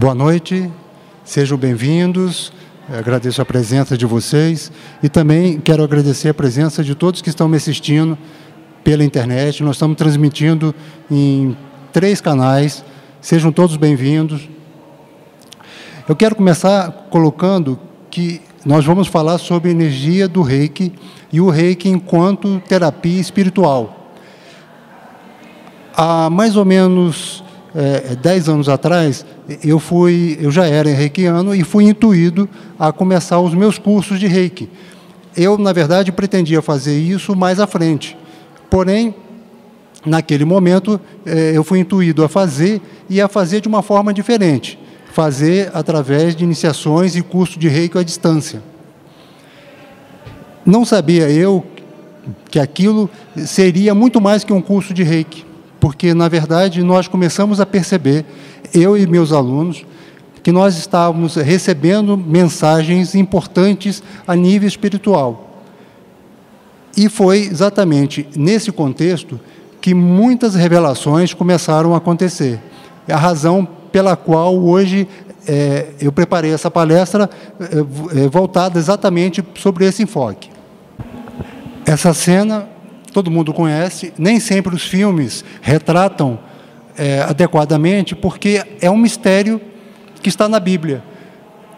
Boa noite, sejam bem-vindos. Agradeço a presença de vocês e também quero agradecer a presença de todos que estão me assistindo pela internet. Nós estamos transmitindo em três canais. Sejam todos bem-vindos. Eu quero começar colocando que nós vamos falar sobre a energia do reiki e o reiki enquanto terapia espiritual. Há mais ou menos é, dez anos atrás, eu fui, eu já era reikiano e fui intuído a começar os meus cursos de reiki. Eu, na verdade, pretendia fazer isso mais à frente. Porém, naquele momento, é, eu fui intuído a fazer e a fazer de uma forma diferente. Fazer através de iniciações e curso de reiki à distância. Não sabia eu que aquilo seria muito mais que um curso de reiki porque, na verdade, nós começamos a perceber, eu e meus alunos, que nós estávamos recebendo mensagens importantes a nível espiritual. E foi exatamente nesse contexto que muitas revelações começaram a acontecer. É a razão pela qual hoje é, eu preparei essa palestra é, é voltada exatamente sobre esse enfoque. Essa cena todo mundo conhece, nem sempre os filmes retratam é, adequadamente, porque é um mistério que está na Bíblia.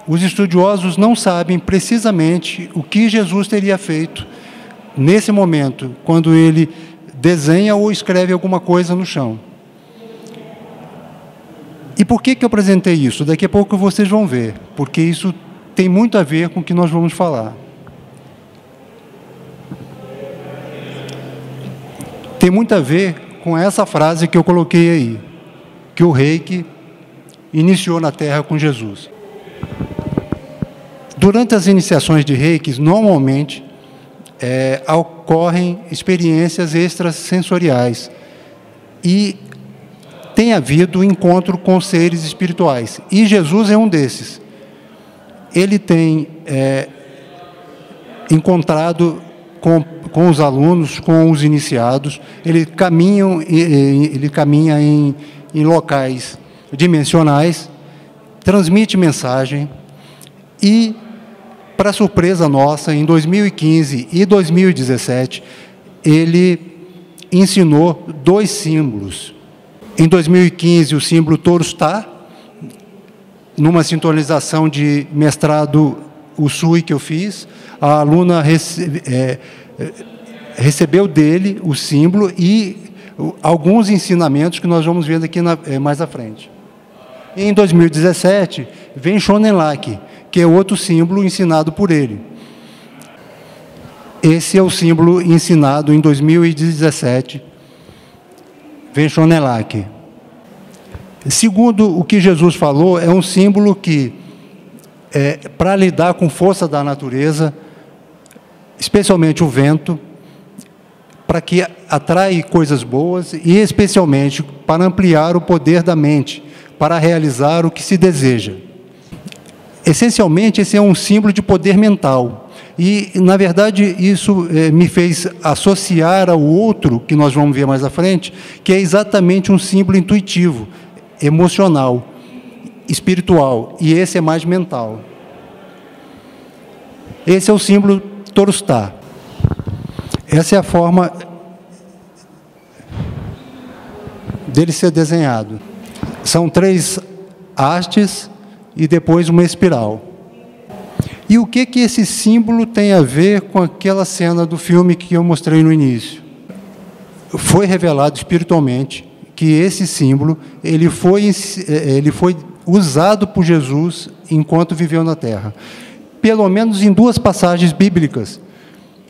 Os estudiosos não sabem precisamente o que Jesus teria feito nesse momento, quando ele desenha ou escreve alguma coisa no chão. E por que, que eu apresentei isso? Daqui a pouco vocês vão ver, porque isso tem muito a ver com o que nós vamos falar. Tem muito a ver com essa frase que eu coloquei aí, que o reiki iniciou na Terra com Jesus. Durante as iniciações de reiki, normalmente é, ocorrem experiências extrasensoriais e tem havido encontro com seres espirituais. E Jesus é um desses. Ele tem é, encontrado com, com os alunos, com os iniciados. Ele, ele caminha em, em locais dimensionais, transmite mensagem e, para surpresa nossa, em 2015 e 2017, ele ensinou dois símbolos. Em 2015, o símbolo Torustá, numa sintonização de mestrado Usui que eu fiz, a aluna é, recebeu dele o símbolo e alguns ensinamentos que nós vamos ver daqui na, é, mais à frente. Em 2017, vem Shonenlaki, que é outro símbolo ensinado por ele. Esse é o símbolo ensinado em 2017. Vem Shonenlaki. Segundo o que Jesus falou, é um símbolo que, é, para lidar com força da natureza, especialmente o vento, para que atrai coisas boas e especialmente para ampliar o poder da mente, para realizar o que se deseja. Essencialmente, esse é um símbolo de poder mental. E, na verdade, isso eh, me fez associar ao outro, que nós vamos ver mais à frente, que é exatamente um símbolo intuitivo, emocional, espiritual, e esse é mais mental. Esse é o símbolo Torustá. Essa é a forma dele ser desenhado. São três hastes e depois uma espiral. E o que que esse símbolo tem a ver com aquela cena do filme que eu mostrei no início? Foi revelado espiritualmente que esse símbolo ele foi ele foi usado por Jesus enquanto viveu na Terra pelo menos em duas passagens bíblicas,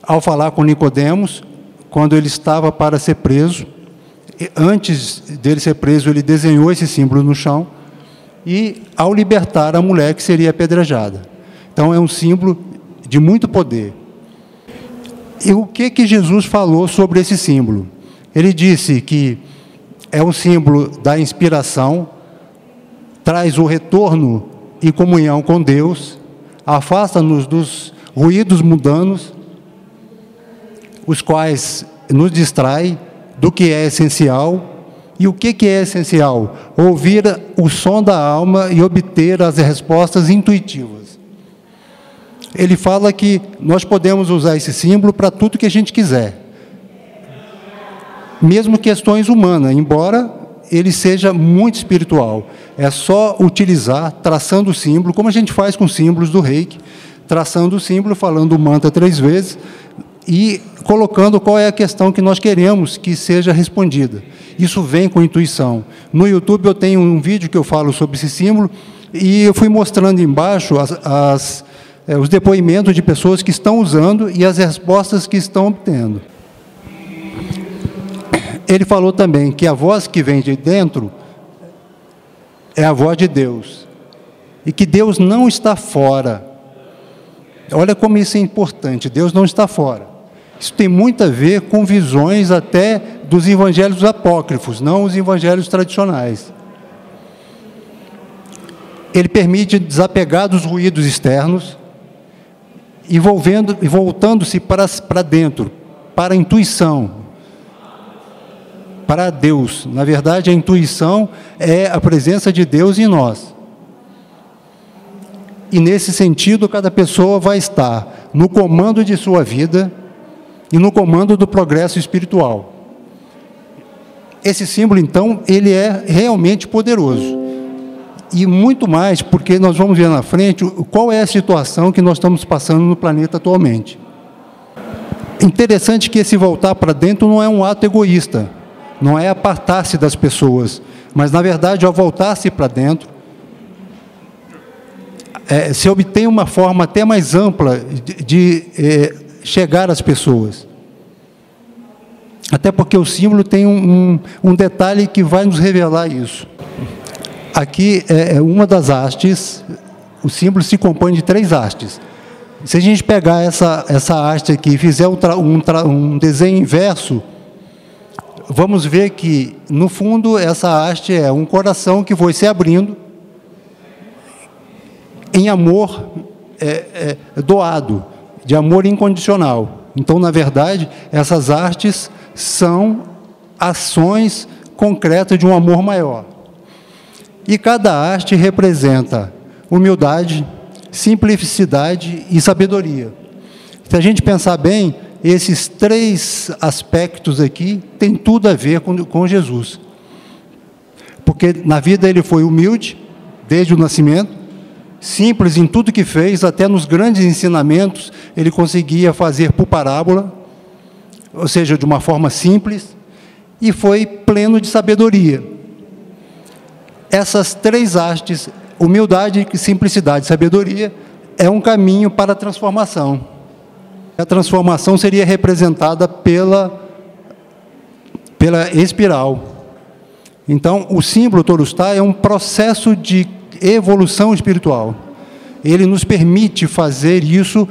ao falar com Nicodemos, quando ele estava para ser preso, antes dele ser preso, ele desenhou esse símbolo no chão, e ao libertar a mulher que seria apedrejada. Então é um símbolo de muito poder. E o que que Jesus falou sobre esse símbolo? Ele disse que é um símbolo da inspiração, traz o retorno e comunhão com Deus, afasta-nos dos ruídos mundanos, os quais nos distraem do que é essencial E o que, é essencial? Ouvir o som da alma e obter as respostas intuitivas. Ele fala que nós podemos usar esse símbolo para tudo que a gente quiser, mesmo questões humanas, embora ele seja muito espiritual. É só utilizar, traçando o símbolo, como a gente faz com símbolos do reiki, traçando o símbolo, falando o mantra três vezes e colocando qual é a questão que nós queremos que seja respondida. Isso vem com intuição. No YouTube eu tenho um vídeo que eu falo sobre esse símbolo e eu fui mostrando embaixo as, as, é, os depoimentos de pessoas que estão usando e as respostas que estão obtendo. Ele falou também que a voz que vem de dentro é a voz de Deus e que Deus não está fora. Olha como isso é importante: Deus não está fora. Isso tem muito a ver com visões até dos evangelhos apócrifos, não os evangelhos tradicionais. Ele permite desapegar dos ruídos externos e voltando-se para, para dentro, para a intuição, para Deus. Na verdade, a intuição é a presença de Deus em nós. E nesse sentido, cada pessoa vai estar no comando de sua vida e no comando do progresso espiritual. Esse símbolo, então, ele é realmente poderoso. E muito mais, porque nós vamos ver na frente qual é a situação que nós estamos passando no planeta atualmente. Interessante que esse voltar para dentro não é um ato egoísta, não é apartar-se das pessoas, mas na verdade, ao voltar-se para dentro, é, se obtém uma forma até mais ampla de, de é, chegar às pessoas. Até porque o símbolo tem um, um, um detalhe que vai nos revelar isso. Aqui é, é uma das hastes, o símbolo se compõe de três hastes. Se a gente pegar essa, essa haste aqui e fizer um, um, um desenho inverso, vamos ver que, no fundo, essa haste é um coração que foi se abrindo em amor é, é, doado, de amor incondicional. Então, na verdade, essas artes são ações concretas de um amor maior. E cada arte representa humildade, simplicidade e sabedoria. Se a gente pensar bem, esses três aspectos aqui têm tudo a ver com, com Jesus. Porque na vida ele foi humilde, desde o nascimento, simples em tudo que fez, até nos grandes ensinamentos, ele conseguia fazer por parábola, ou seja, de uma forma simples, e foi pleno de sabedoria. Essas três hastes, humildade, simplicidade e sabedoria, é um caminho para a transformação. A transformação seria representada pela, pela espiral. Então, o símbolo Torustá é um processo de evolução espiritual. Ele nos permite fazer isso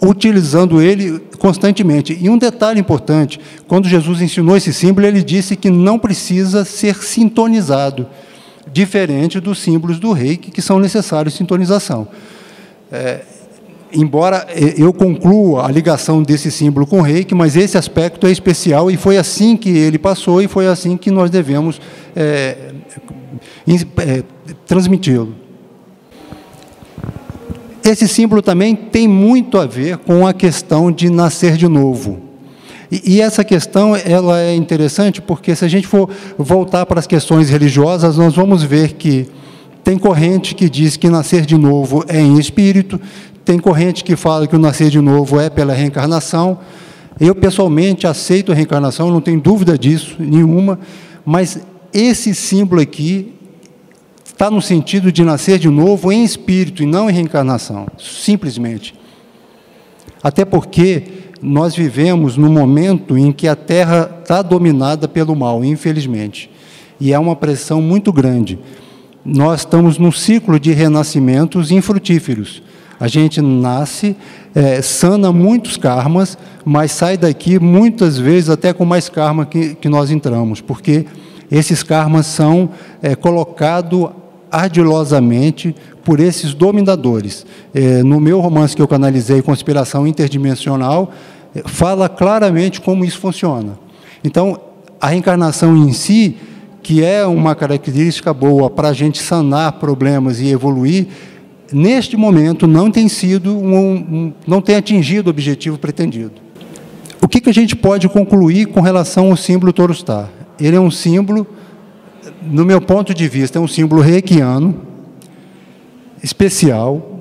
utilizando ele constantemente. E um detalhe importante: quando Jesus ensinou esse símbolo, ele disse que não precisa ser sintonizado, diferente dos símbolos do reiki, que são necessários sintonização. É, embora eu conclua a ligação desse símbolo com o reiki, mas esse aspecto é especial e foi assim que ele passou e foi assim que nós devemos é, é, transmiti-lo. Esse símbolo também tem muito a ver com a questão de nascer de novo. E, e, essa questão ela é interessante porque se a gente for voltar para as questões religiosas, nós vamos ver que tem corrente que diz que nascer de novo é em espírito, tem corrente que fala que o nascer de novo é pela reencarnação. Eu pessoalmente aceito a reencarnação, não tenho dúvida disso nenhuma, mas esse símbolo aqui está no sentido de nascer de novo em espírito e não em reencarnação, simplesmente. Até porque nós vivemos num momento em que a Terra está dominada pelo mal, infelizmente, e é uma pressão muito grande. Nós estamos num ciclo de renascimentos infrutíferos. A gente nasce, é, sana muitos karmas, mas sai daqui muitas vezes até com mais karma que, que nós entramos, porque esses karmas são é, colocados ardilosamente por esses dominadores. É, no meu romance que eu canalizei, Conspiração Interdimensional, é, fala claramente como isso funciona. Então, a reencarnação em si, que é uma característica boa para a gente sanar problemas e evoluir, neste momento não tem sido um, um, não tem atingido o objetivo pretendido. O que, que a gente pode concluir com relação ao símbolo Torustar? Ele é um símbolo, no meu ponto de vista, é um símbolo reikiano, especial,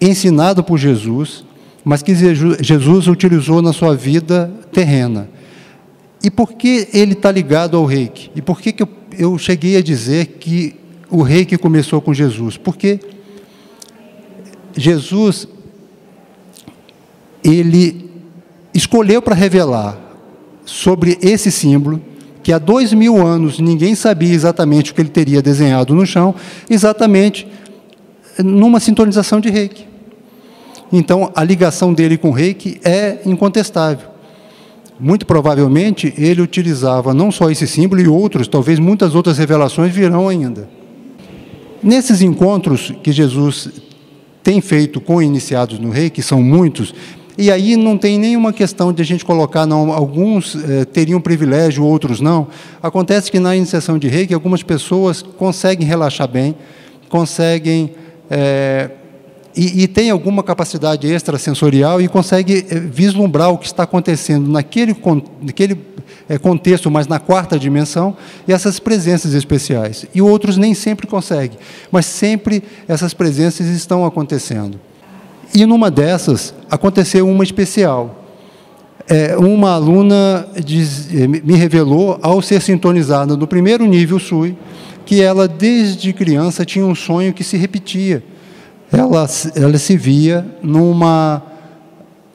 ensinado por Jesus, mas que Jesus utilizou na sua vida terrena. E por que ele está ligado ao reiki? E por que, que eu, eu cheguei a dizer que o reiki começou com Jesus? Porque Jesus, ele escolheu para revelar sobre esse símbolo, que há dois mil anos ninguém sabia exatamente o que ele teria desenhado no chão, exatamente numa sintonização de reiki. Então, a ligação dele com reiki é incontestável. Muito provavelmente, ele utilizava não só esse símbolo e outros, talvez muitas outras revelações virão ainda. Nesses encontros que Jesus tem feito com iniciados no reiki, que são muitos, e aí não tem nenhuma questão de a gente colocar, não, alguns eh, teriam privilégio, outros não. Acontece que na iniciação de reiki, algumas pessoas conseguem relaxar bem, conseguem eh, e, e, tem alguma capacidade extrasensorial e consegue eh, vislumbrar o que está acontecendo naquele, naquele é, contexto, mas na quarta dimensão, e essas presenças especiais. E outros nem sempre conseguem, mas sempre essas presenças estão acontecendo. E numa dessas, aconteceu uma especial. É, uma aluna diz, me revelou, ao ser sintonizada no primeiro nível SUI, que ela, desde criança, tinha um sonho que se repetia ela, ela se via numa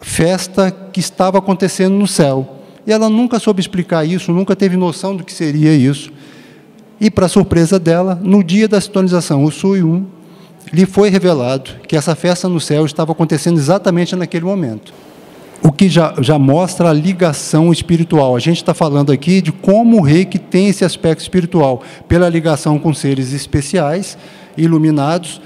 festa que estava acontecendo no céu. E ela nunca soube explicar isso, nunca teve noção do que seria isso. E, para surpresa dela, no dia da sintonização, o Sui 1, lhe foi revelado que essa festa no céu estava acontecendo exatamente naquele momento. O que já, já mostra a ligação espiritual. A gente está falando aqui de como o reiki tem esse aspecto espiritual, pela ligação com seres especiais, iluminados,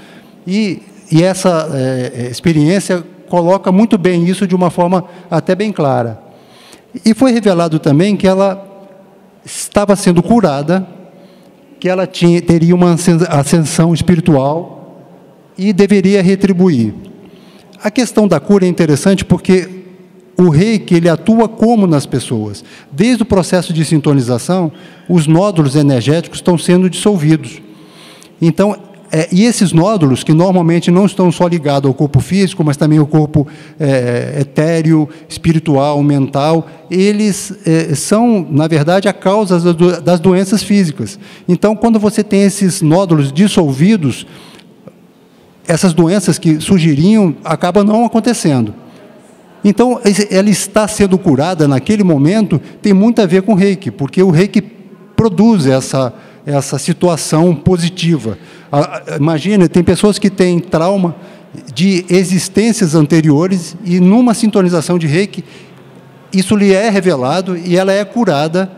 e e essa é, experiência coloca muito bem isso de uma forma até bem clara. E foi revelado também que ela estava sendo curada, que ela tinha, teria uma ascensão espiritual e deveria retribuir. A questão da cura é interessante porque o reiki ele atua como nas pessoas. Desde o processo de sintonização, os nódulos energéticos estão sendo dissolvidos. Então, é, e esses nódulos, que normalmente não estão só ligados ao corpo físico, mas também ao corpo é, etéreo, espiritual, mental, eles é, são, na verdade, a causa das doenças físicas. Então, quando você tem esses nódulos dissolvidos, essas doenças que surgiriam acabam não acontecendo. Então, ela está sendo curada naquele momento, tem muito a ver com o reiki, porque o reiki produz essa, essa situação positiva. Imagina, tem pessoas que têm trauma de existências anteriores e numa sintonização de reiki, isso lhe é revelado e ela é curada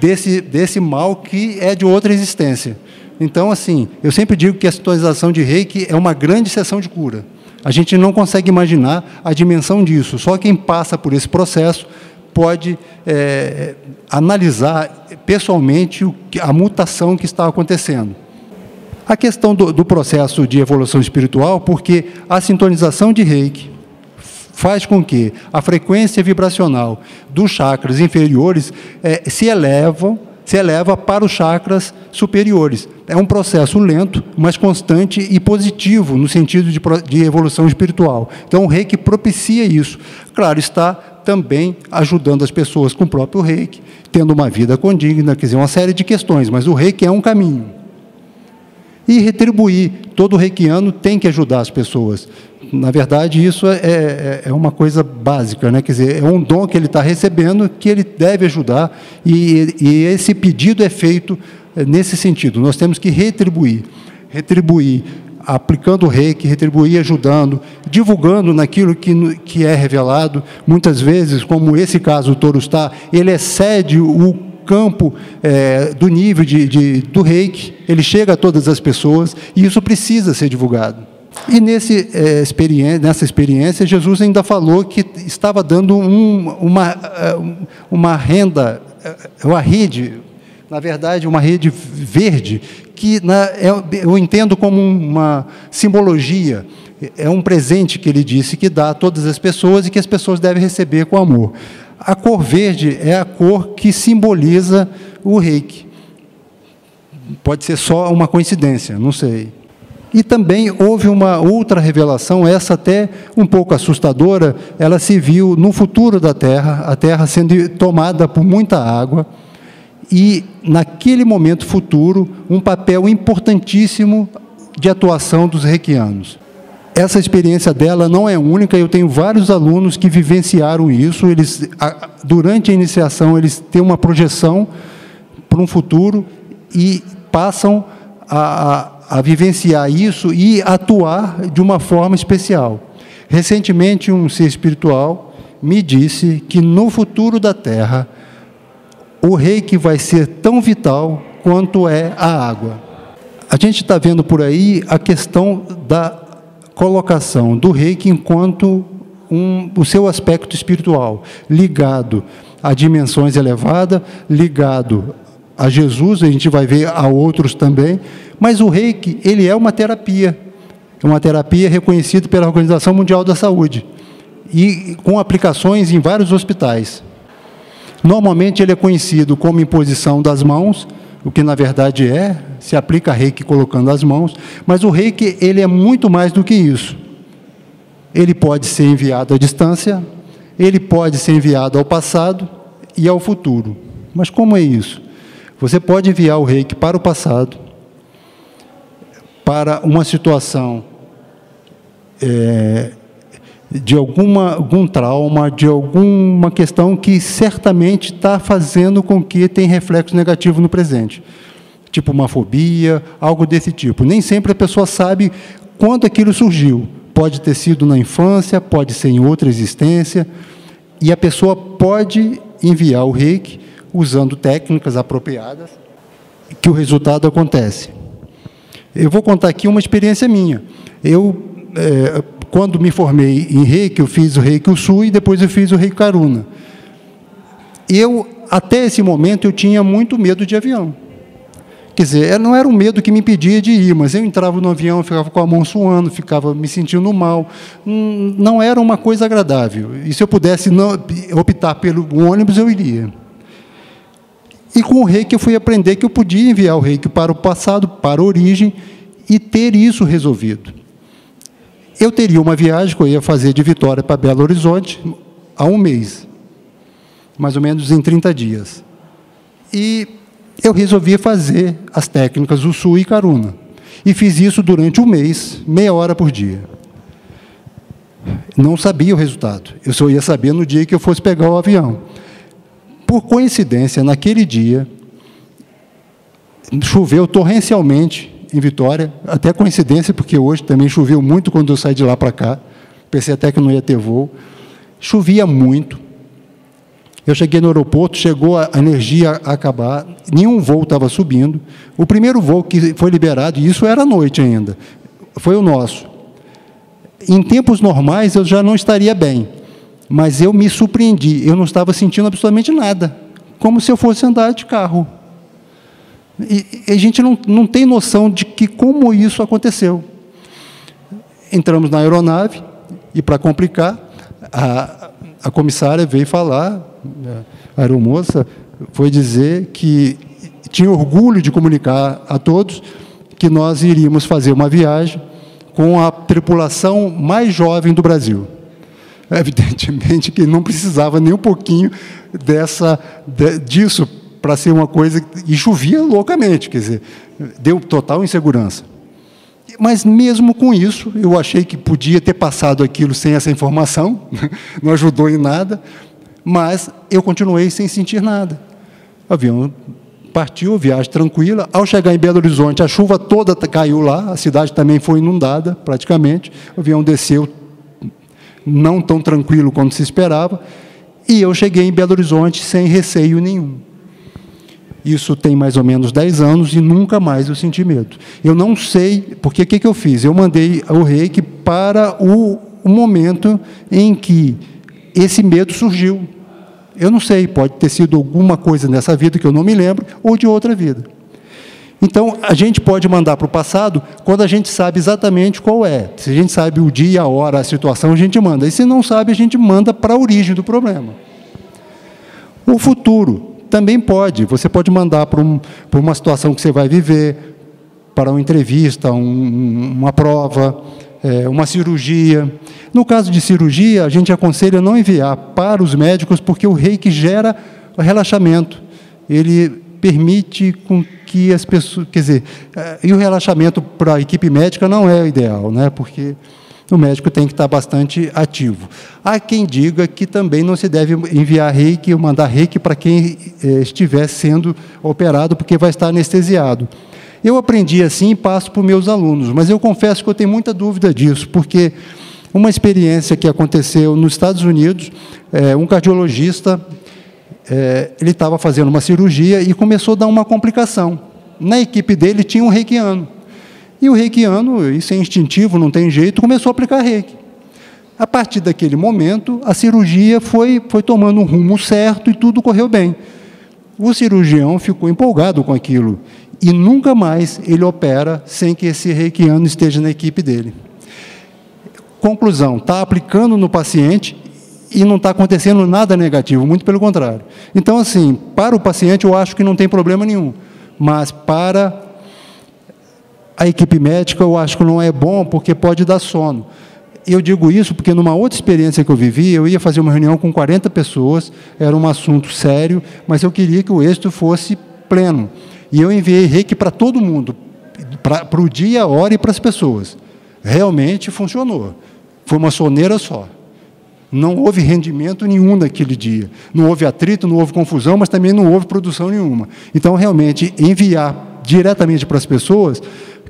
desse, desse mal que é de outra existência. Então, assim, eu sempre digo que a sintonização de reiki é uma grande sessão de cura. A gente não consegue imaginar a dimensão disso. Só quem passa por esse processo pode é, analisar pessoalmente a mutação que está acontecendo. A questão do, do processo de evolução espiritual, porque a sintonização de reiki faz com que a frequência vibracional dos chakras inferiores é, se elevam se eleva para os chakras superiores. É um processo lento, mas constante e positivo no sentido de, de evolução espiritual. Então, o reiki propicia isso. Claro, está também ajudando as pessoas com o próprio reiki, tendo uma vida condigna, quer dizer, uma série de questões, mas o reiki é um caminho e retribuir. Todo reikiano tem que ajudar as pessoas. Na verdade, isso é, é, é uma coisa básica, né? quer dizer, é um dom que ele está recebendo que ele deve ajudar, e, e esse pedido é feito é, nesse sentido. Nós temos que retribuir retribuir aplicando o reiki, retribuir ajudando, divulgando naquilo que, que é revelado. Muitas vezes, como esse caso o Toro está, ele excede o campo é, do nível de, de, do reiki, ele chega a todas as pessoas e isso precisa ser divulgado. E nesse, é, experiência, nessa experiência, Jesus ainda falou que estava dando um, uma, é, uma renda, é, uma rede, na verdade, uma rede verde, que na, é, eu entendo como uma simbologia, é um presente que ele disse que dá a todas as pessoas e que as pessoas devem receber com amor. A cor verde é a cor que simboliza o reiki. Pode ser só uma coincidência, não sei. E também houve uma outra revelação, essa até um pouco assustadora, ela se viu no futuro da Terra, a Terra sendo tomada por muita água, e naquele momento futuro, um papel importantíssimo de atuação dos reikianos. Essa experiência dela não é única, eu tenho vários alunos que vivenciaram isso, eles durante a iniciação eles têm uma projeção para um futuro e passam a, a, a vivenciar isso e atuar de uma forma especial. Recentemente, um ser espiritual me disse que no futuro da Terra, o reiki vai ser tão vital quanto é a água. A gente está vendo por aí a questão da colocação do reiki enquanto um, o seu aspecto espiritual, ligado a dimensões elevadas, ligado a Jesus, a gente vai ver a outros também, mas o reiki, ele é uma terapia, é uma terapia reconhecida pela Organização Mundial da Saúde e com aplicações em vários hospitais. Normalmente ele é conhecido como imposição das mãos, o que na verdade é, se aplica reiki colocando as mãos, mas o reiki ele é muito mais do que isso. Ele pode ser enviado à distância, ele pode ser enviado ao passado e ao futuro. Mas como é isso? Você pode enviar o reiki para o passado, para uma situação é, de alguma, algum trauma, de alguma questão que certamente está fazendo com que tenha reflexo negativo no presente. Tipo uma fobia, algo desse tipo. Nem sempre a pessoa sabe quando aquilo surgiu. Pode ter sido na infância, pode ser em outra existência, e a pessoa pode enviar o reiki usando técnicas apropriadas, que o resultado acontece. Eu vou contar aqui uma experiência minha. Eu, é, quando me formei em reiki, eu fiz o reiki Usui e depois eu fiz o reiki Karuna. Eu, até esse momento, eu tinha muito medo de avião. Quer dizer, não era um medo que me impedia de ir, mas eu entrava no avião, ficava com a mão suando, ficava me sentindo mal. Hum, não era uma coisa agradável. E se eu pudesse não, optar pelo ônibus, eu iria. E com o reiki eu fui aprender que eu podia enviar o reiki para o passado, para a origem, e ter isso resolvido. Eu teria uma viagem que eu ia fazer de Vitória para Belo Horizonte há um mês, mais ou menos em 30 dias. E eu resolvi fazer as técnicas Usui e Karuna. E fiz isso durante um mês, meia hora por dia. Não sabia o resultado. Eu só ia saber no dia que eu fosse pegar o avião. Por coincidência, naquele dia, choveu torrencialmente em Vitória, até coincidência, porque hoje também choveu muito quando eu saí de lá para cá, pensei até que não ia ter voo. Chovia muito. Eu cheguei no aeroporto, chegou a energia a acabar, nenhum voo estava subindo. O primeiro voo que foi liberado, e isso era à noite ainda, foi o nosso. Em tempos normais eu já não estaria bem, mas eu me surpreendi, eu não estava sentindo absolutamente nada, como se eu fosse andar de carro. E, a gente não, não tem noção de que como isso aconteceu. Entramos na aeronave e, para complicar, a, a comissária veio falar, a aeromoça foi dizer que tinha orgulho de comunicar a todos que nós iríamos fazer uma viagem com a tripulação mais jovem do Brasil. Evidentemente que não precisava nem um pouquinho dessa, disso para ser uma coisa. E chovia loucamente, quer dizer, deu total insegurança. Mas mesmo com isso, eu achei que podia ter passado aquilo sem essa informação, não ajudou em nada, mas eu continuei sem sentir nada. O avião partiu, viagem tranquila. Ao chegar em Belo Horizonte, a chuva toda caiu lá, a cidade também foi inundada, praticamente. O avião desceu não tão tranquilo quanto se esperava, e eu cheguei em Belo Horizonte sem receio nenhum. Isso tem mais ou menos 10 anos e nunca mais eu senti medo. Eu não sei, porque o que, que eu fiz? Eu mandei o reiki para o, o momento em que esse medo surgiu. Eu não sei, pode ter sido alguma coisa nessa vida que eu não me lembro, ou de outra vida. Então, a gente pode mandar para o passado quando a gente sabe exatamente qual é. Se a gente sabe o dia, a hora, a situação, a gente manda. E se não sabe, a gente manda para a origem do problema. O futuro também pode. Você pode mandar para, um, para uma situação que você vai viver, para uma entrevista, um, uma prova, é, uma cirurgia. No caso de cirurgia, a gente aconselha não enviar para os médicos, porque o reiki gera relaxamento. Ele permite com que as pessoas, quer dizer, eh, e o relaxamento para a equipe médica não é o ideal, né? Porque o médico tem que estar bastante ativo. Há quem diga que também não se deve enviar reiki ou mandar reiki para quem eh, estiver sendo operado, porque vai estar anestesiado. Eu aprendi assim e passo para os meus alunos, mas eu confesso que eu tenho muita dúvida disso, porque uma experiência que aconteceu nos Estados Unidos, é, um cardiologista é, ele estava fazendo uma cirurgia e começou a dar uma complicação. Na equipe dele tinha um reikiano. E o reikiano, isso é instintivo, não tem jeito, começou a aplicar reiki. A partir daquele momento, a cirurgia foi, foi tomando um rumo certo e tudo correu bem. O cirurgião ficou empolgado com aquilo e nunca mais ele opera sem que esse reikiano esteja na equipe dele. Conclusão: está aplicando no paciente e não está acontecendo nada negativo, muito pelo contrário. Então, assim, para o paciente eu acho que não tem problema nenhum, mas para a equipe médica eu acho que não é bom porque pode dar sono. Eu digo isso porque numa outra experiência que eu vivi, eu ia fazer uma reunião com 40 pessoas, era um assunto sério, mas eu queria que o êxito fosse pleno. E eu enviei reiki para todo mundo, para o dia, a hora e para as pessoas. Realmente funcionou. Foi uma soneira só. Não houve rendimento nenhum naquele dia. Não houve atrito, não houve confusão, mas também não houve produção nenhuma. Então, realmente, enviar diretamente para as pessoas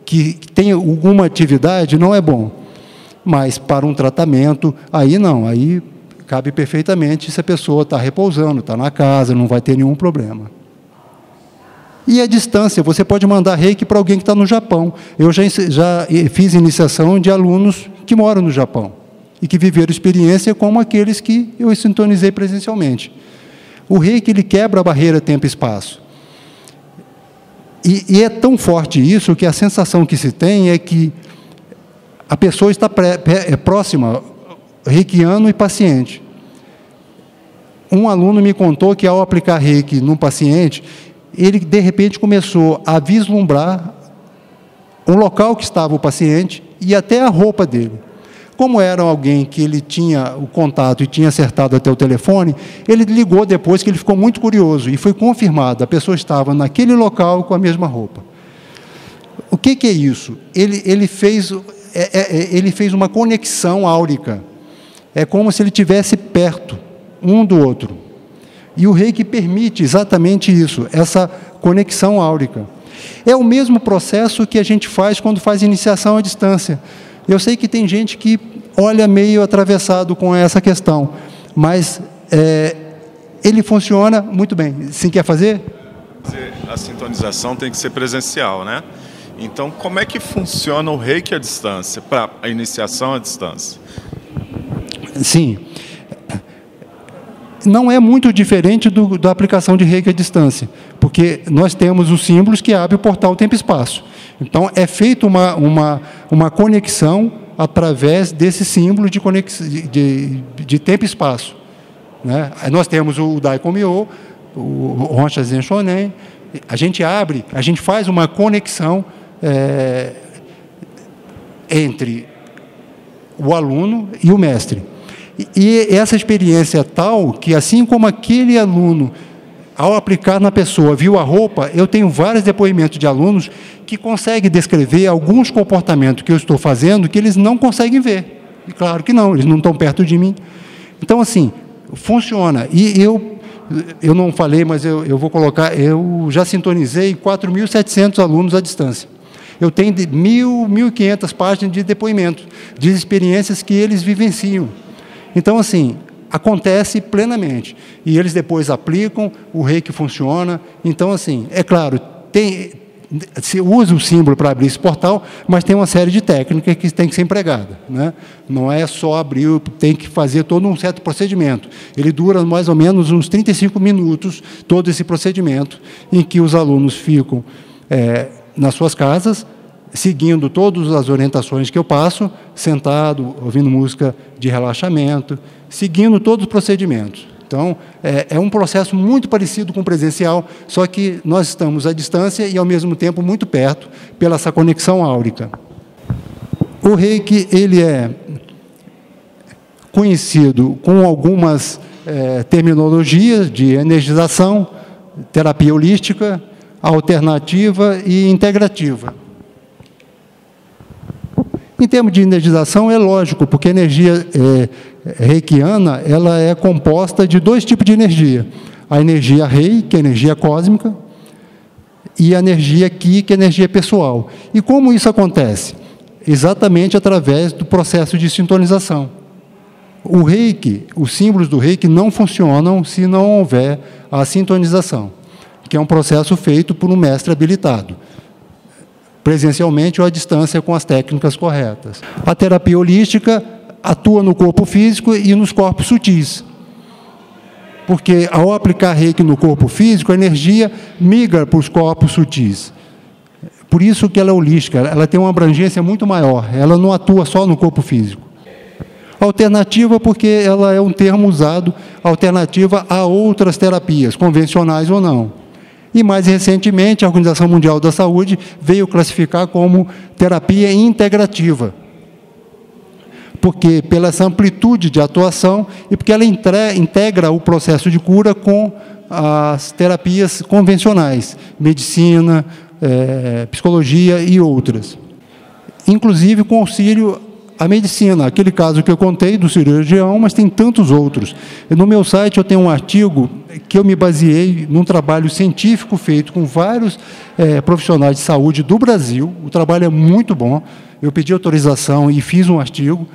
que têm alguma atividade não é bom. Mas para um tratamento, aí não, aí cabe perfeitamente se a pessoa está repousando, está na casa, não vai ter nenhum problema. E a distância, você pode mandar reiki para alguém que está no Japão. Eu já, já fiz iniciação de alunos que moram no Japão e que viveram experiência como aqueles que eu sintonizei presencialmente. O reiki ele quebra a barreira tempo e. E, é tão forte isso que a sensação que se tem é que a pessoa está pré, é próxima, reikiano e paciente. Um aluno me contou que ao aplicar reiki num paciente, ele de repente começou a vislumbrar o local que estava o paciente e até a roupa dele. Como era alguém que ele tinha o contato e tinha acertado até o telefone, ele ligou depois que ele ficou muito curioso e foi confirmado, a pessoa estava naquele local com a mesma roupa. O que, que é isso? Ele, ele, fez, é, é, é ele fez uma conexão áurica. É como se ele tivesse perto um do outro. E o rei que permite exatamente isso, essa conexão áurica. É o mesmo processo que a gente faz quando faz iniciação à distância. Eu sei que tem gente que olha meio atravessado com essa questão, mas é, ele funciona muito bem. Sim, quer fazer? A sintonização tem que ser presencial, né? Então, como é que funciona o reiki à distância, para a iniciação à distância? Sim. Não é muito diferente do, da aplicação de reiki à distância, porque nós temos os símbolos que abrem o portal tempo-espaço. Então, é feita uma, uma, uma conexão através desse símbolo de, conex... de, de tempo e espaço. Né? Nós temos o Daikomiô, o Roncha Shonen, a gente abre, a gente faz uma conexão é, entre o aluno e o mestre. E, e essa experiência é tal que, assim como aquele aluno ao aplicar na pessoa, viu a roupa, eu tenho vários depoimentos de alunos que conseguem descrever alguns comportamentos que eu estou fazendo que eles não conseguem ver. E claro que não, eles não estão perto de mim. Então, assim, funciona. E eu, eu não falei, mas eu, eu vou colocar, eu já sintonizei 4.700 alunos à distância. Eu tenho 1.000, 1.500 páginas de depoimentos, de experiências que eles vivenciam. Então, assim, acontece plenamente. E eles depois aplicam, o reiki funciona. Então, assim, é claro, tem, se usa o símbolo para abrir esse portal, mas tem uma série de técnicas que tem que ser empregada. Né? Não é só abrir, tem que fazer todo um certo procedimento. Ele dura mais ou menos uns 35 minutos, todo esse procedimento, em que os alunos ficam é, nas suas casas, seguindo todas as orientações que eu passo, sentado, ouvindo música de relaxamento, seguindo todos os procedimentos. Então, é, é, um processo muito parecido com o presencial, só que nós estamos à distância e, ao mesmo tempo, muito perto, pela essa conexão áurica. O reiki, ele é conhecido com algumas é, terminologias de energização, terapia holística, alternativa e integrativa. Em termos de energização, é lógico, porque a energia é, reikiana ela é composta de dois tipos de energia. A energia rei, que é a energia cósmica, e a energia ki, que é a energia pessoal. E como isso acontece? Exatamente através do processo de sintonização. O reiki, os símbolos do reiki não funcionam se não houver a sintonização, que é um processo feito por um mestre habilitado presencialmente ou à distância com as técnicas corretas. A terapia holística atua no corpo físico e nos corpos sutis. Porque ao aplicar reiki no corpo físico, a energia migra para os corpos sutis. Por isso que ela é holística, ela tem uma abrangência muito maior, ela não atua só no corpo físico. Alternativa porque ela é um termo usado, alternativa a outras terapias, convencionais ou não. E mais recentemente, a Organização Mundial da Saúde veio classificar como terapia integrativa. Porque pela essa amplitude de atuação e porque ela integra o processo de cura com as terapias convencionais, medicina, é, psicologia e outras. Inclusive com auxílio a medicina, aquele caso que eu contei do cirurgião, mas tem tantos outros. No meu site eu tenho um artigo que eu me baseei num trabalho científico feito com vários é, profissionais de saúde do Brasil. O trabalho é muito bom. Eu pedi autorização e fiz um artigo,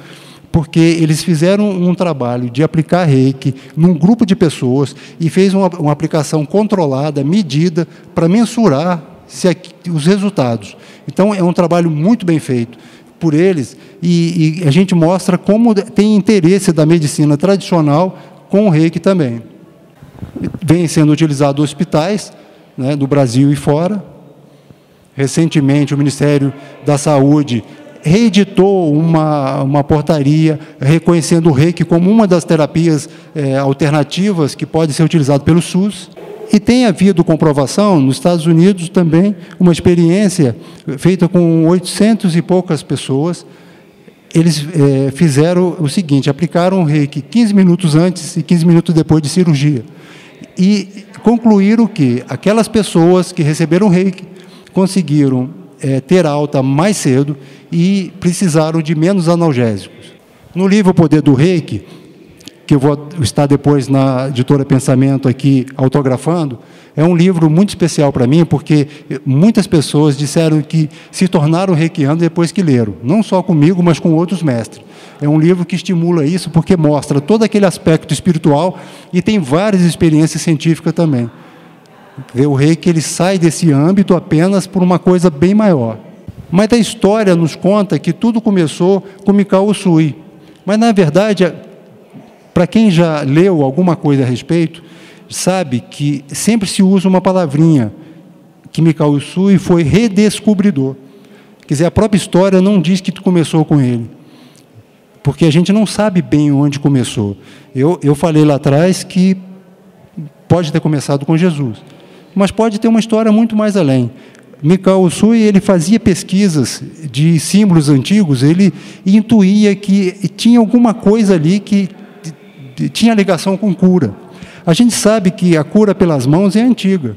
porque eles fizeram um trabalho de aplicar reiki num grupo de pessoas e fez uma, uma aplicação controlada, medida, para mensurar se, os resultados. Então, é um trabalho muito bem feito por eles e, e, a gente mostra como tem interesse da medicina tradicional com o reiki também. Vem sendo utilizado hospitais né, do Brasil e fora. Recentemente, o Ministério da Saúde reeditou uma, uma portaria reconhecendo o reiki como uma das terapias é, alternativas que pode ser utilizado pelo SUS. E tem havido comprovação, nos Estados Unidos também, uma experiência feita com 800 e poucas pessoas. Eles é, fizeram o seguinte: aplicaram o reiki 15 minutos antes e 15 minutos depois de cirurgia. E concluíram que aquelas pessoas que receberam reiki conseguiram é, ter alta mais cedo e precisaram de menos analgésicos. No livro Poder do Reiki, que eu vou estar depois na editora Pensamento aqui autografando, é um livro muito especial para mim, porque muitas pessoas disseram que se tornaram reikianos depois que leram, não só comigo, mas com outros mestres. É um livro que estimula isso, porque mostra todo aquele aspecto espiritual e tem várias experiências científicas também. O reiki ele sai desse âmbito apenas por uma coisa bem maior. Mas a história nos conta que tudo começou com Mikao Usui. Mas, na verdade, para quem já leu alguma coisa a respeito, sabe que sempre se usa uma palavrinha, que Mikao Usui foi redescobridor. Quer dizer, a própria história não diz que começou com ele, porque a gente não sabe bem onde começou. Eu, eu falei lá atrás que pode ter começado com Jesus, mas pode ter uma história muito mais além. Mikao Usui ele fazia pesquisas de símbolos antigos, ele intuía que tinha alguma coisa ali que tinha ligação com cura. A gente sabe que a cura pelas mãos é antiga.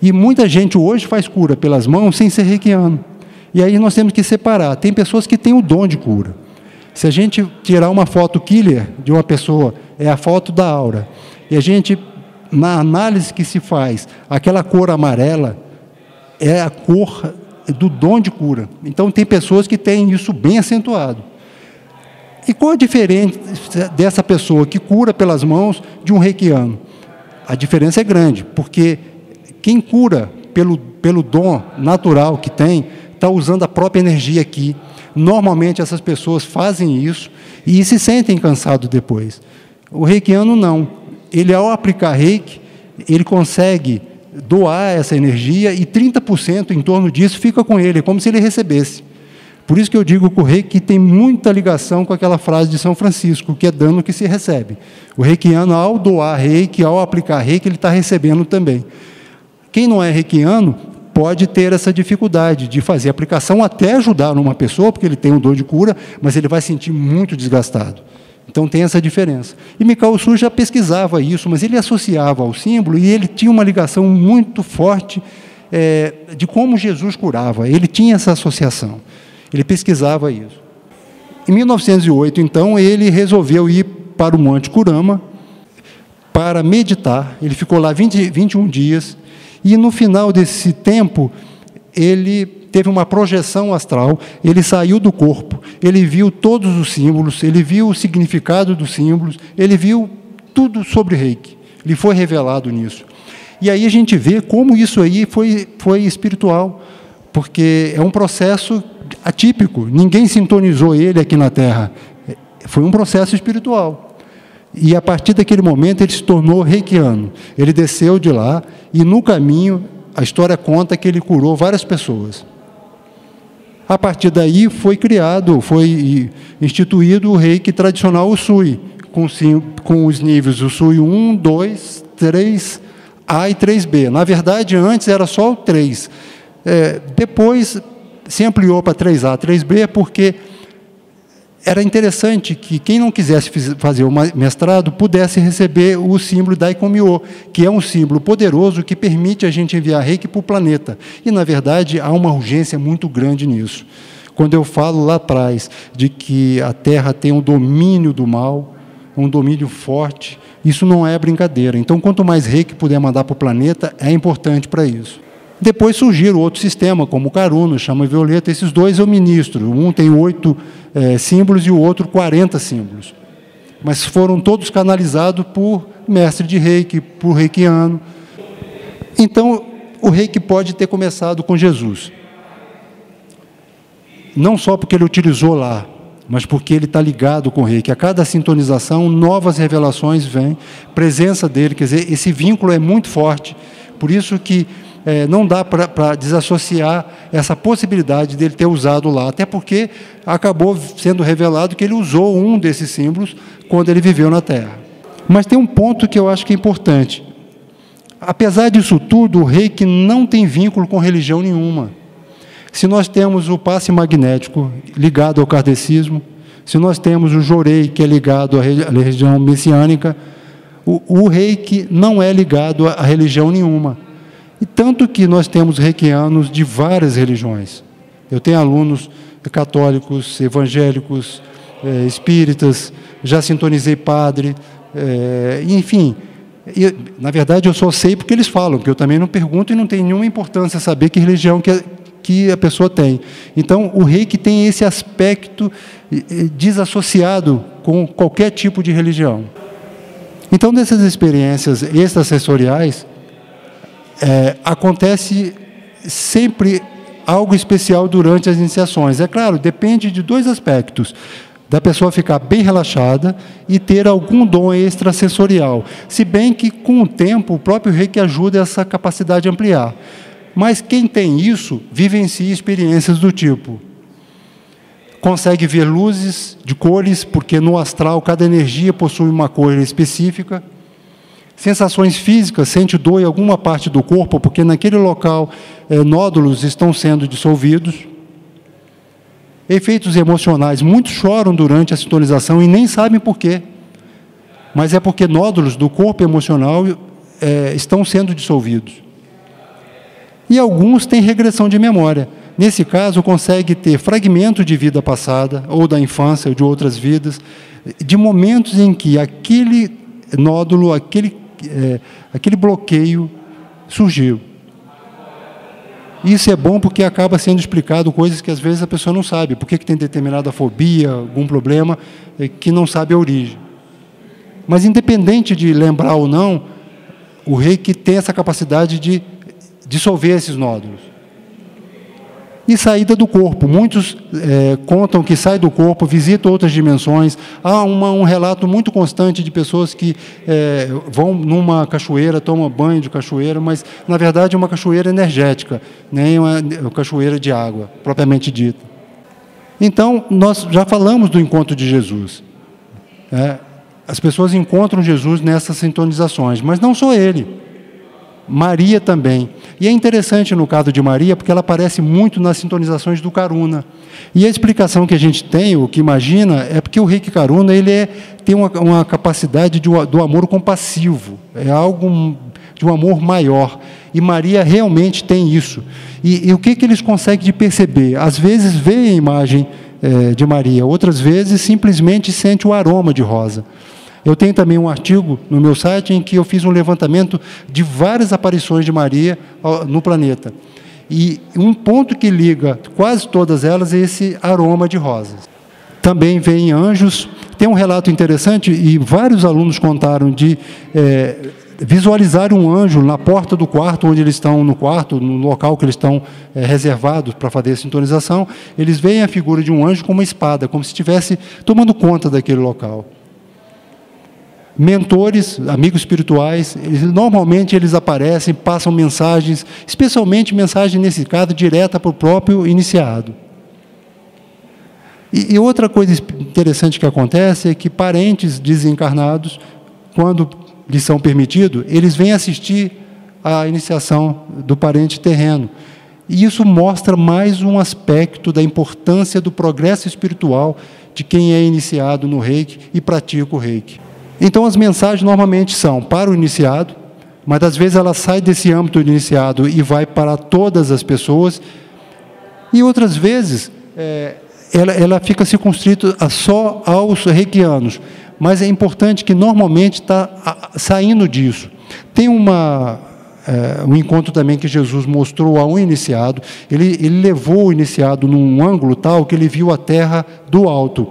E muita gente hoje faz cura pelas mãos sem ser reikiano. E aí nós temos que separar. Tem pessoas que têm o dom de cura. Se a gente tirar uma foto killer de uma pessoa, é a foto da aura. E a gente, na análise que se faz, aquela cor amarela é a cor do dom de cura. Então tem pessoas que têm isso bem acentuado. E qual a diferença dessa pessoa que cura pelas mãos de um reikiano? A diferença é grande, porque quem cura pelo, pelo dom natural que tem, está usando a própria energia aqui. Normalmente essas pessoas fazem isso e se sentem cansados depois. O reikiano não. Ele, ao aplicar reiki, ele consegue doar essa energia e 30% em torno disso fica com ele, é como se ele recebesse. Por isso que eu digo que o reiki tem muita ligação com aquela frase de São Francisco, que é dano que se recebe. O reikiano, ao doar reiki, ao aplicar reiki, ele está recebendo também. Quem não é reikiano pode ter essa dificuldade de fazer aplicação até ajudar uma pessoa, porque ele tem um dor de cura, mas ele vai sentir muito desgastado. Então tem essa diferença. E Mikao Su já pesquisava isso, mas ele associava ao símbolo e ele tinha uma ligação muito forte é, de como Jesus curava. Ele tinha essa associação. Ele pesquisava isso. Em 1908, então, ele resolveu ir para o Monte Kurama para meditar. Ele ficou lá 20, 21 dias e no final desse tempo ele teve uma projeção astral, ele saiu do corpo, ele viu todos os símbolos, ele viu o significado dos símbolos, ele viu tudo sobre reiki. Lhe foi revelado nisso. E aí a gente vê como isso aí foi, foi espiritual, porque é um processo atípico, ninguém sintonizou ele aqui na Terra. Foi um processo espiritual. E a partir daquele momento ele se tornou reikiano. Ele desceu de lá e no caminho a história conta que ele curou várias pessoas. A partir daí foi criado, foi instituído o reiki tradicional Usui, com, com os níveis Usui 1, 2, 3, A e 3B. Na verdade, antes era só o 3. É, depois se ampliou para 3A, 3B, porque era interessante que quem não quisesse fazer o mestrado pudesse receber o símbolo da Ikomyo, que é um símbolo poderoso que permite a gente enviar reiki para o planeta. E, na verdade, há uma urgência muito grande nisso. Quando eu falo lá atrás de que a Terra tem um domínio do mal, um domínio forte, isso não é brincadeira. Então, quanto mais reiki puder mandar para o planeta, é importante para isso. Depois surgiram outro sistema, como o Caruno, chama Violeta. Esses dois eu ministro. Um tem oito é, símbolos e o outro 40 símbolos. Mas foram todos canalizados por mestre de reiki, por reikiano. Então, o reiki pode ter começado com Jesus. Não só porque ele utilizou lá, mas porque ele está ligado com o reiki. A cada sintonização, novas revelações vêm, presença dele, quer dizer, esse vínculo é muito forte. Por isso que é, não dá para desassociar essa possibilidade dele ter usado lá, até porque acabou sendo revelado que ele usou um desses símbolos quando ele viveu na Terra. Mas tem um ponto que eu acho que é importante. Apesar disso tudo, o reiki não tem vínculo com religião nenhuma. Se nós temos o passe magnético ligado ao kardecismo, se nós temos o jorei, que é ligado à religião messiânica, o, o reiki não é ligado a religião nenhuma. E tanto que nós temos reikianos de várias religiões. Eu tenho alunos católicos, evangélicos, é, espíritas, já sintonizei padre, é, enfim. E, na verdade, eu só sei porque eles falam, porque eu também não pergunto e não tem nenhuma importância saber que religião que a, que a pessoa tem. Então, o reiki tem esse aspecto desassociado com qualquer tipo de religião. Então, dessas experiências extrasensoriais, é, acontece sempre algo especial durante as iniciações. É claro, depende de dois aspectos. Da pessoa ficar bem relaxada e ter algum dom extrasensorial. Se bem que, com o tempo, o próprio reiki ajuda essa capacidade a ampliar. Mas quem tem isso, vivencia experiências do tipo. Consegue ver luzes de cores, porque no astral cada energia possui uma cor específica sensações físicas, sente dor em alguma parte do corpo, porque naquele local é, nódulos estão sendo dissolvidos. Efeitos emocionais, muitos choram durante a sintonização e nem sabem por quê. Mas é porque nódulos do corpo emocional é, estão sendo dissolvidos. E alguns têm regressão de memória. Nesse caso, consegue ter fragmento de vida passada, ou da infância, ou de outras vidas, de momentos em que aquele nódulo, aquele é, aquele bloqueio surgiu. Isso é bom porque acaba sendo explicado coisas que às vezes a pessoa não sabe. Por que, que tem determinada fobia, algum problema, é, que não sabe a origem. Mas independente de lembrar ou não, o rei que tem essa capacidade de dissolver esses nódulos. E saída do corpo. Muitos é, contam que sai do corpo, visita outras dimensões. Há uma, um relato muito constante de pessoas que é, vão numa cachoeira, tomam banho de cachoeira, mas na verdade é uma cachoeira energética, nem uma, cachoeira de água, propriamente dita. Então, nós já falamos do encontro de Jesus. É, as pessoas encontram Jesus nessas sintonizações, mas não só ele. Maria também. E é interessante no caso de Maria, porque ela aparece muito nas sintonizações do Karuna. E a explicação que a gente tem, o que imagina, é porque o Reiki Karuna ele é, tem uma, uma capacidade de, do amor compassivo, é algo de um amor maior. E Maria realmente tem isso. E, e o que, que eles conseguem de perceber? Às vezes vê a imagem é, de Maria, outras vezes simplesmente sente o aroma de rosa. Eu tenho também um artigo no meu site em que eu fiz um levantamento de várias aparições de Maria no planeta. E um ponto que liga quase todas elas é esse aroma de rosas. Também vem anjos. Tem um relato interessante, e vários alunos contaram de é, visualizar um anjo na porta do quarto, onde eles estão no quarto, no local que eles estão é, reservados para fazer a sintonização. Eles veem a figura de um anjo com uma espada, como se estivesse tomando conta daquele local mentores, amigos espirituais, eles, normalmente eles aparecem, passam mensagens, especialmente mensagem nesse caso direta para o próprio iniciado. E, e, outra coisa interessante que acontece é que parentes desencarnados, quando lhes são permitido, eles vêm assistir à iniciação do parente terreno. E isso mostra mais um aspecto da importância do progresso espiritual de quem é iniciado no reiki e pratica o reiki. Então, as mensagens normalmente são para o iniciado, mas às vezes ela sai desse âmbito do iniciado e vai para todas as pessoas, e outras vezes é, ela, ela fica circunscrita só aos reikianos. Mas é importante que normalmente está saindo disso. Tem uma, é, um encontro também que Jesus mostrou a um iniciado. Ele, ele levou o iniciado num ângulo tal que ele viu a terra do alto.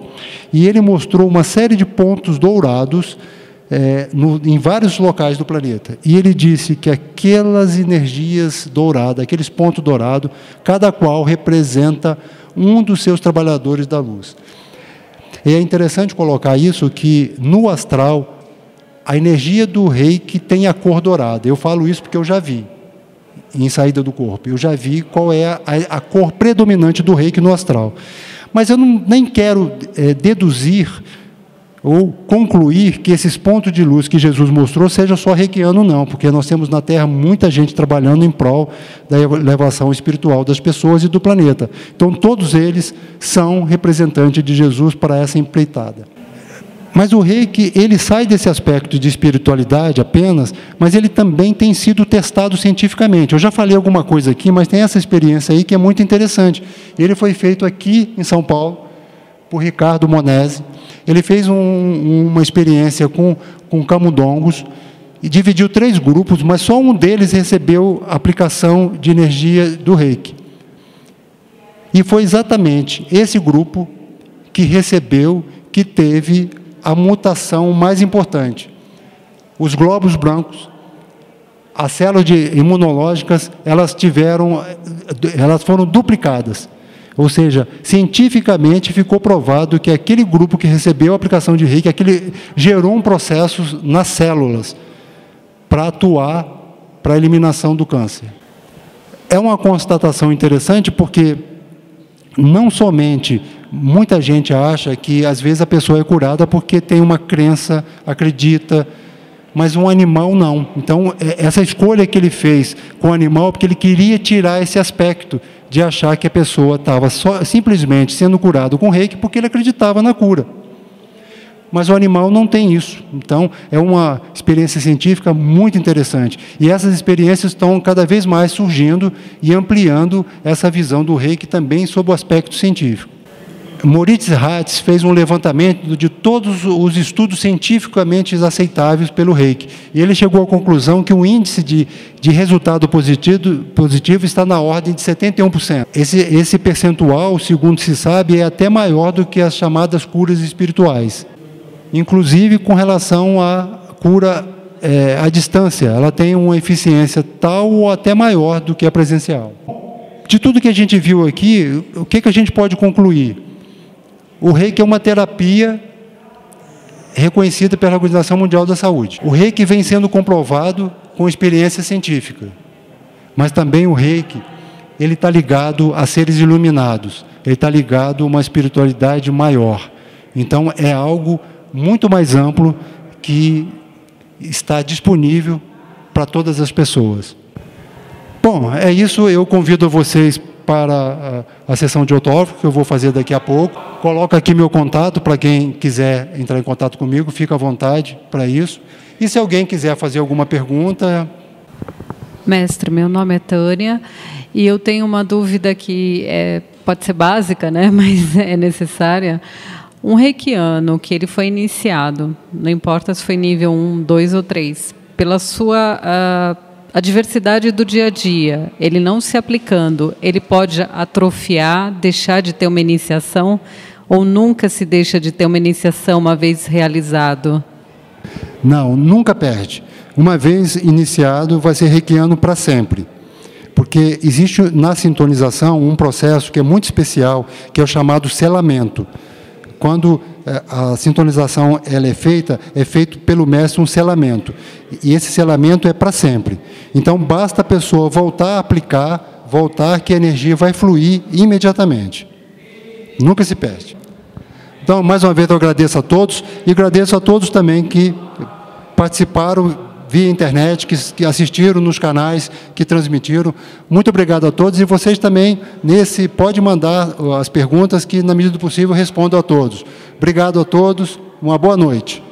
E ele mostrou uma série de pontos dourados é, no, em vários locais do planeta. E ele disse que aquelas energias douradas, aqueles pontos dourados, cada qual representa um dos seus trabalhadores da luz. E é interessante colocar isso que no astral a energia do rei que tem a cor dourada. Eu falo isso porque eu já vi em saída do corpo. Eu já vi qual é a, a cor predominante do reiki no astral. Mas eu não, nem quero é, deduzir ou concluir que esses pontos de luz que Jesus mostrou seja só reikiano, não, porque nós temos na Terra muita gente trabalhando em prol da elevação espiritual das pessoas e do planeta. Então, todos eles são representantes de Jesus para essa empreitada. Mas o reiki, ele sai desse aspecto de espiritualidade apenas, mas ele também tem sido testado cientificamente. Eu já falei alguma coisa aqui, mas tem essa experiência aí que é muito interessante. Ele foi feito aqui em São Paulo, por Ricardo Monese. Ele fez um, uma experiência com, com camundongos e dividiu três grupos, mas só um deles recebeu aplicação de energia do reiki. E foi exatamente esse grupo que recebeu, que teve a mutação mais importante. Os glóbulos brancos, as células imunológicas, elas tiveram, elas foram duplicadas. Ou seja, cientificamente ficou provado que aquele grupo que recebeu a aplicação de reiki, aquele gerou um processo nas células para atuar para a eliminação do câncer. É uma constatação interessante porque não somente muita gente acha que às vezes a pessoa é curada porque tem uma crença, acredita, mas um animal não. Então, é, essa escolha que ele fez com o animal, porque ele queria tirar esse aspecto de achar que a pessoa estava simplesmente sendo curada com reiki porque ele acreditava na cura. Mas o animal não tem isso. Então, é uma experiência científica muito interessante. E essas experiências estão cada vez mais surgindo e ampliando essa visão do reiki também sob o aspecto científico. Moritz Hatz fez um levantamento de todos os estudos cientificamente aceitáveis pelo reiki. E ele chegou à conclusão que o índice de, de resultado positivo, positivo está na ordem de 71%. Esse, esse percentual, segundo se sabe, é até maior do que as chamadas curas espirituais. Inclusive com relação à cura é, a distância ela tem uma eficiência tal ou até maior do que a presencial. De tudo que a gente viu aqui, o que, que a gente pode concluir? O reiki é uma terapia reconhecida pela Organização Mundial da Saúde. O reiki vem sendo comprovado com experiência científica. Mas também o reiki, ele está ligado a seres iluminados, ele está ligado a uma espiritualidade maior. Então é algo muito mais amplo que está disponível para todas as pessoas. Bom, é isso. Eu convido vocês para a, sessão de autógrafo, que eu vou fazer daqui a pouco. Coloco aqui meu contato para quem quiser entrar em contato comigo, fica à vontade para isso. E se alguém quiser fazer alguma pergunta. Mestre, meu nome é Tânia e eu tenho uma dúvida que é, pode ser básica, né, mas é necessária. Um reikiano que ele foi iniciado, não importa se foi nível 1, 2 ou 3, pela sua uh, a diversidade do dia a dia, ele não se aplicando, ele pode atrofiar, deixar de ter uma iniciação ou nunca se deixa de ter uma iniciação uma vez realizado? Não, nunca perde. Uma vez iniciado, vai ser reikiano para sempre. Porque existe na sintonização um processo que é muito especial, que é o chamado selamento. Quando é, a sintonização ela é feita, é feito pelo mestre um selamento. E esse selamento é para sempre. Então basta a pessoa voltar a aplicar, voltar que a energia vai fluir imediatamente. Nunca se perde. Então, mais uma vez eu agradeço a todos e agradeço a todos também que participaram via internet, que, que assistiram nos canais, que transmitiram. Muito obrigado a todos e vocês também, nesse, pode mandar as perguntas que, na medida do possível, respondo a todos. Obrigado a todos, uma boa noite.